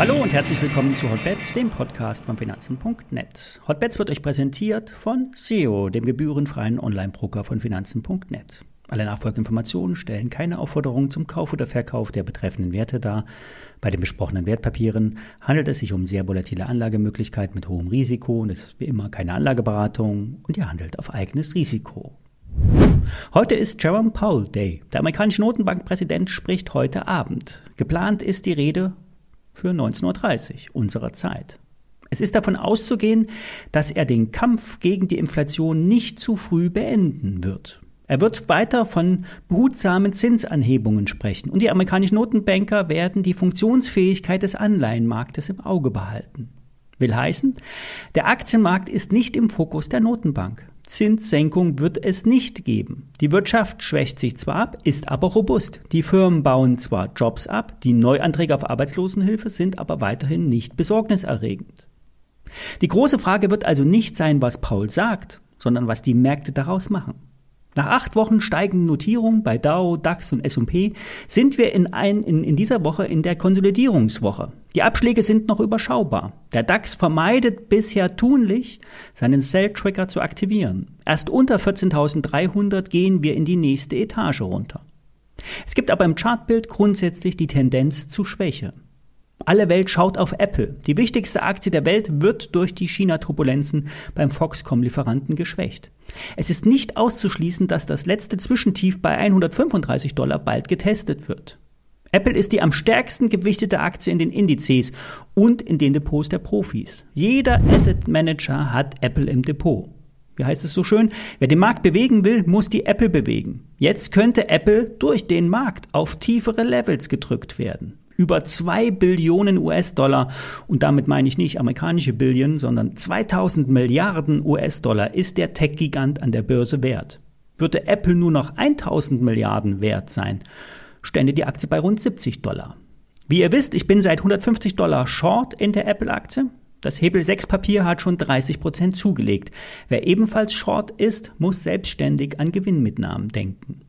Hallo und herzlich willkommen zu Hotbets, dem Podcast von Finanzen.net. Hotbets wird euch präsentiert von SEO, dem gebührenfreien Online-Broker von Finanzen.net. Alle Nachfolgeinformationen stellen keine Aufforderung zum Kauf oder Verkauf der betreffenden Werte dar. Bei den besprochenen Wertpapieren handelt es sich um sehr volatile Anlagemöglichkeiten mit hohem Risiko und es ist wie immer keine Anlageberatung und ihr handelt auf eigenes Risiko. Heute ist Jerome Powell Day. Der amerikanische Notenbankpräsident spricht heute Abend. Geplant ist die Rede für 19.30 Uhr unserer Zeit. Es ist davon auszugehen, dass er den Kampf gegen die Inflation nicht zu früh beenden wird. Er wird weiter von behutsamen Zinsanhebungen sprechen und die amerikanischen Notenbanker werden die Funktionsfähigkeit des Anleihenmarktes im Auge behalten. Will heißen, der Aktienmarkt ist nicht im Fokus der Notenbank. Zinssenkung wird es nicht geben. Die Wirtschaft schwächt sich zwar ab, ist aber robust. Die Firmen bauen zwar Jobs ab, die Neuanträge auf Arbeitslosenhilfe sind aber weiterhin nicht besorgniserregend. Die große Frage wird also nicht sein, was Paul sagt, sondern was die Märkte daraus machen. Nach acht Wochen steigenden Notierungen bei Dow, DAX und S&P sind wir in, ein, in, in dieser Woche in der Konsolidierungswoche. Die Abschläge sind noch überschaubar. Der DAX vermeidet bisher tunlich, seinen Sell-Tracker zu aktivieren. Erst unter 14.300 gehen wir in die nächste Etage runter. Es gibt aber im Chartbild grundsätzlich die Tendenz zu Schwäche. Alle Welt schaut auf Apple. Die wichtigste Aktie der Welt wird durch die China-Turbulenzen beim Foxconn-Lieferanten geschwächt. Es ist nicht auszuschließen, dass das letzte Zwischentief bei 135 Dollar bald getestet wird. Apple ist die am stärksten gewichtete Aktie in den Indizes und in den Depots der Profis. Jeder Asset Manager hat Apple im Depot. Wie heißt es so schön? Wer den Markt bewegen will, muss die Apple bewegen. Jetzt könnte Apple durch den Markt auf tiefere Levels gedrückt werden über 2 Billionen US-Dollar und damit meine ich nicht amerikanische Billionen, sondern 2000 Milliarden US-Dollar ist der Tech-Gigant an der Börse wert. Würde Apple nur noch 1000 Milliarden wert sein, stände die Aktie bei rund 70 Dollar. Wie ihr wisst, ich bin seit 150 Dollar Short in der Apple-Aktie. Das Hebel 6 Papier hat schon 30 Prozent zugelegt. Wer ebenfalls Short ist, muss selbstständig an Gewinnmitnahmen denken.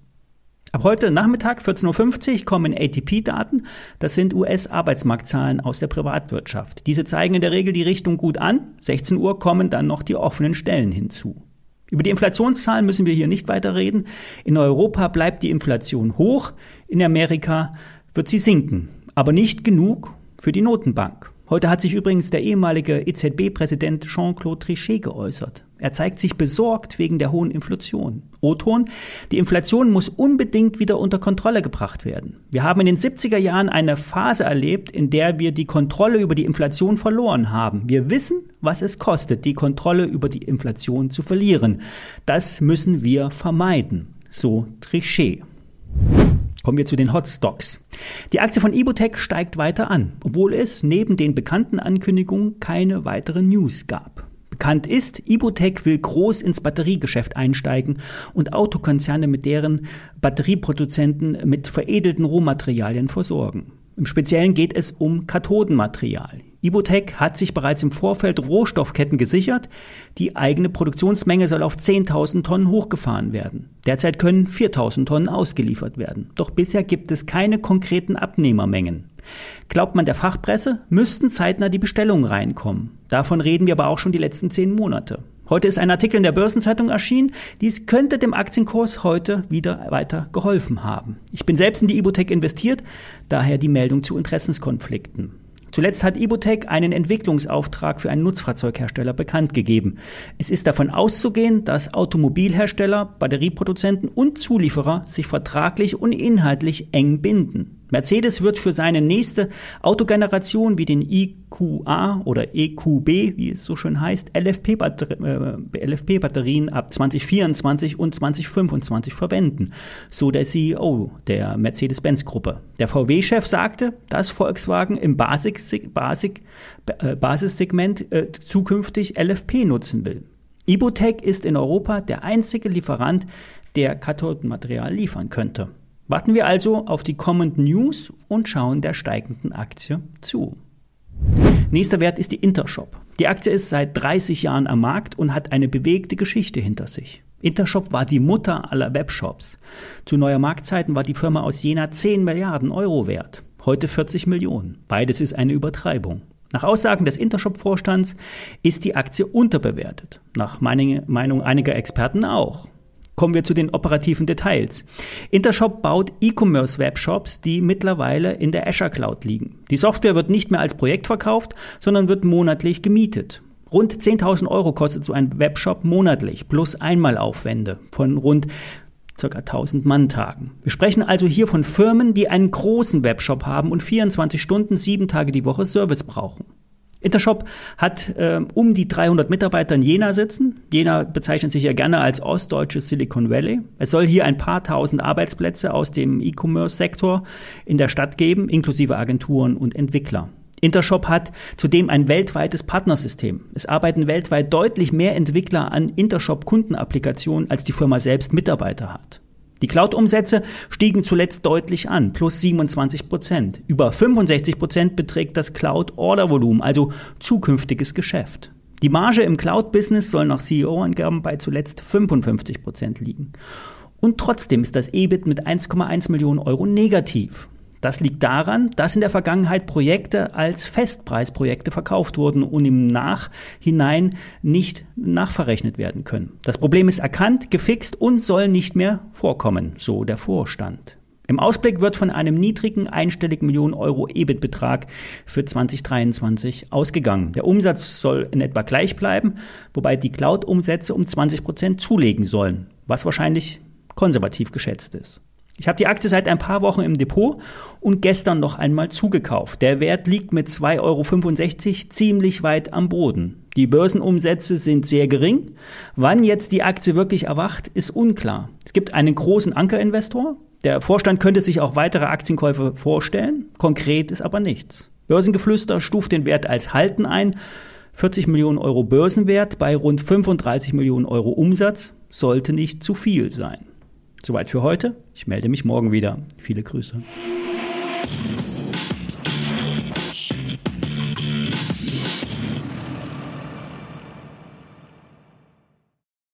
Ab heute Nachmittag 14.50 Uhr kommen ATP-Daten. Das sind US-Arbeitsmarktzahlen aus der Privatwirtschaft. Diese zeigen in der Regel die Richtung gut an. 16 Uhr kommen dann noch die offenen Stellen hinzu. Über die Inflationszahlen müssen wir hier nicht weiter reden. In Europa bleibt die Inflation hoch. In Amerika wird sie sinken. Aber nicht genug für die Notenbank. Heute hat sich übrigens der ehemalige EZB-Präsident Jean-Claude Trichet geäußert. Er zeigt sich besorgt wegen der hohen Inflation. O-Ton, die Inflation muss unbedingt wieder unter Kontrolle gebracht werden. Wir haben in den 70er Jahren eine Phase erlebt, in der wir die Kontrolle über die Inflation verloren haben. Wir wissen, was es kostet, die Kontrolle über die Inflation zu verlieren. Das müssen wir vermeiden. So Trichet. Kommen wir zu den Hotstocks. Die Aktie von Ibotec steigt weiter an, obwohl es neben den bekannten Ankündigungen keine weiteren News gab. Bekannt ist, Ibotec will groß ins Batteriegeschäft einsteigen und Autokonzerne mit deren Batterieproduzenten mit veredelten Rohmaterialien versorgen. Im Speziellen geht es um Kathodenmaterial. Ibotec hat sich bereits im Vorfeld Rohstoffketten gesichert. Die eigene Produktionsmenge soll auf 10.000 Tonnen hochgefahren werden. Derzeit können 4.000 Tonnen ausgeliefert werden. Doch bisher gibt es keine konkreten Abnehmermengen. Glaubt man der Fachpresse, müssten zeitnah die Bestellungen reinkommen. Davon reden wir aber auch schon die letzten zehn Monate. Heute ist ein Artikel in der Börsenzeitung erschienen. Dies könnte dem Aktienkurs heute wieder weiter geholfen haben. Ich bin selbst in die Ibotec investiert, daher die Meldung zu Interessenskonflikten. Zuletzt hat Ibotec einen Entwicklungsauftrag für einen Nutzfahrzeughersteller bekannt gegeben. Es ist davon auszugehen, dass Automobilhersteller, Batterieproduzenten und Zulieferer sich vertraglich und inhaltlich eng binden. Mercedes wird für seine nächste Autogeneration wie den EQA oder EQB, wie es so schön heißt, LFP-Batterien äh, ab 2024 und 2025 verwenden, so der CEO der Mercedes-Benz-Gruppe. Der VW-Chef sagte, dass Volkswagen im Basis, Basis, äh, Basissegment äh, zukünftig LFP nutzen will. Ibotec ist in Europa der einzige Lieferant, der Kathodenmaterial liefern könnte. Warten wir also auf die kommenden News und schauen der steigenden Aktie zu. Nächster Wert ist die Intershop. Die Aktie ist seit 30 Jahren am Markt und hat eine bewegte Geschichte hinter sich. Intershop war die Mutter aller Webshops. Zu neuer Marktzeiten war die Firma aus Jena 10 Milliarden Euro wert. Heute 40 Millionen. Beides ist eine Übertreibung. Nach Aussagen des Intershop-Vorstands ist die Aktie unterbewertet. Nach Meinung einiger Experten auch. Kommen wir zu den operativen Details. Intershop baut E-Commerce-Webshops, die mittlerweile in der Azure Cloud liegen. Die Software wird nicht mehr als Projekt verkauft, sondern wird monatlich gemietet. Rund 10.000 Euro kostet so ein Webshop monatlich, plus Einmalaufwände von rund ca. 1000 Manntagen. Wir sprechen also hier von Firmen, die einen großen Webshop haben und 24 Stunden, sieben Tage die Woche Service brauchen. Intershop hat äh, um die 300 Mitarbeiter in Jena sitzen. Jena bezeichnet sich ja gerne als ostdeutsches Silicon Valley. Es soll hier ein paar tausend Arbeitsplätze aus dem E-Commerce-Sektor in der Stadt geben, inklusive Agenturen und Entwickler. Intershop hat zudem ein weltweites Partnersystem. Es arbeiten weltweit deutlich mehr Entwickler an Intershop-Kundenapplikationen, als die Firma selbst Mitarbeiter hat. Die Cloud-Umsätze stiegen zuletzt deutlich an, plus 27 Prozent. Über 65 Prozent beträgt das Cloud-Order-Volumen, also zukünftiges Geschäft. Die Marge im Cloud-Business soll nach CEO-Angaben bei zuletzt 55 Prozent liegen. Und trotzdem ist das EBIT mit 1,1 Millionen Euro negativ. Das liegt daran, dass in der Vergangenheit Projekte als Festpreisprojekte verkauft wurden und im Nachhinein nicht nachverrechnet werden können. Das Problem ist erkannt, gefixt und soll nicht mehr vorkommen, so der Vorstand. Im Ausblick wird von einem niedrigen einstelligen Millionen Euro EBIT-Betrag für 2023 ausgegangen. Der Umsatz soll in etwa gleich bleiben, wobei die Cloud-Umsätze um 20 Prozent zulegen sollen, was wahrscheinlich konservativ geschätzt ist. Ich habe die Aktie seit ein paar Wochen im Depot und gestern noch einmal zugekauft. Der Wert liegt mit 2,65 Euro ziemlich weit am Boden. Die Börsenumsätze sind sehr gering. Wann jetzt die Aktie wirklich erwacht, ist unklar. Es gibt einen großen Ankerinvestor. Der Vorstand könnte sich auch weitere Aktienkäufe vorstellen. Konkret ist aber nichts. Börsengeflüster stuft den Wert als Halten ein. 40 Millionen Euro Börsenwert bei rund 35 Millionen Euro Umsatz sollte nicht zu viel sein. Soweit für heute. Ich melde mich morgen wieder. Viele Grüße.